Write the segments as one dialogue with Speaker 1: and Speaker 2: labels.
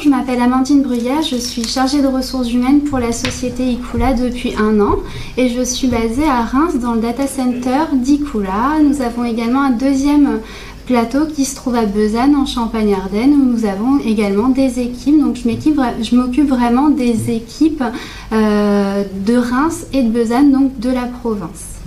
Speaker 1: je m'appelle Amandine Bruyère, je suis chargée de ressources humaines pour la société Ikula depuis un an et je suis basée à Reims dans le data center d'Ikula. Nous avons également un deuxième plateau qui se trouve à Besançon en Champagne-Ardenne où nous avons également des équipes. Donc je m'occupe vraiment des équipes euh, de Reims et de Besançon, donc de la province.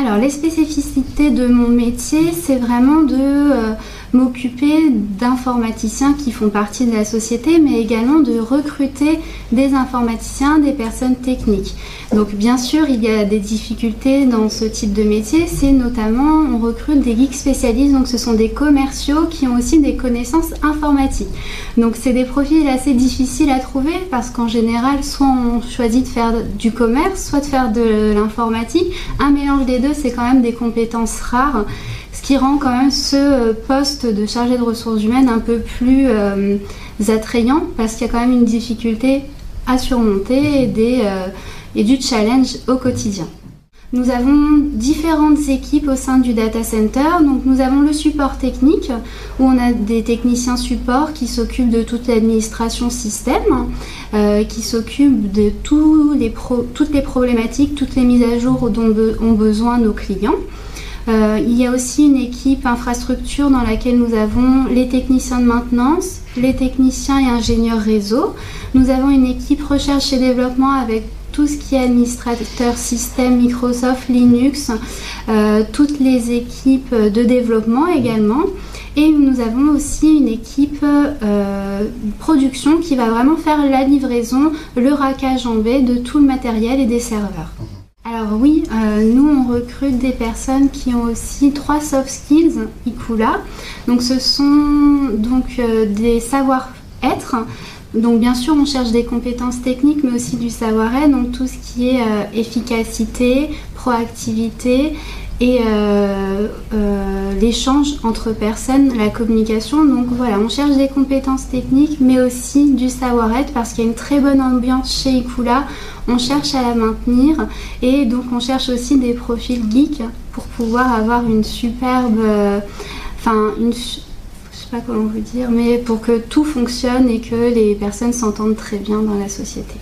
Speaker 1: Alors les spécificités de mon métier, c'est vraiment de euh, m'occuper d'informaticiens qui font partie de la société, mais également de recruter des informaticiens, des personnes techniques. Donc bien sûr, il y a des difficultés dans ce type de métier, c'est notamment on recrute des geeks spécialistes, donc ce sont des commerciaux qui ont aussi des connaissances informatiques. Donc c'est des profils assez difficiles à trouver parce qu'en général, soit on choisit de faire du commerce, soit de faire de l'informatique. Un mélange des deux, c'est quand même des compétences rares ce qui rend quand même ce euh, poste de chargé de ressources humaines un peu plus euh, attrayant parce qu'il y a quand même une difficulté à surmonter et, euh, et du challenge au quotidien. Nous avons différentes équipes au sein du data center. Donc nous avons le support technique où on a des techniciens support qui s'occupent de toute l'administration système, qui s'occupent de toutes les problématiques, toutes les mises à jour dont ont besoin nos clients. Euh, il y a aussi une équipe infrastructure dans laquelle nous avons les techniciens de maintenance, les techniciens et ingénieurs réseau. Nous avons une équipe recherche et développement avec tout ce qui est administrateur système Microsoft, Linux, euh, toutes les équipes de développement également. Et nous avons aussi une équipe euh, production qui va vraiment faire la livraison, le rackage en B de tout le matériel et des serveurs. Alors oui, euh, nous on recrute des personnes qui ont aussi trois soft skills IKULA. Donc ce sont donc euh, des savoir-être. Donc bien sûr on cherche des compétences techniques mais aussi du savoir-être, donc tout ce qui est euh, efficacité, proactivité et l'échange entre personnes, la communication. Donc voilà, on cherche des compétences techniques mais aussi du savoir-être parce qu'il y a une très bonne ambiance chez IKULA on cherche à la maintenir et donc on cherche aussi des profils geeks pour pouvoir avoir une superbe, euh, enfin une, sais pas comment vous dire, mais pour que tout fonctionne et que les personnes s'entendent très bien dans la société.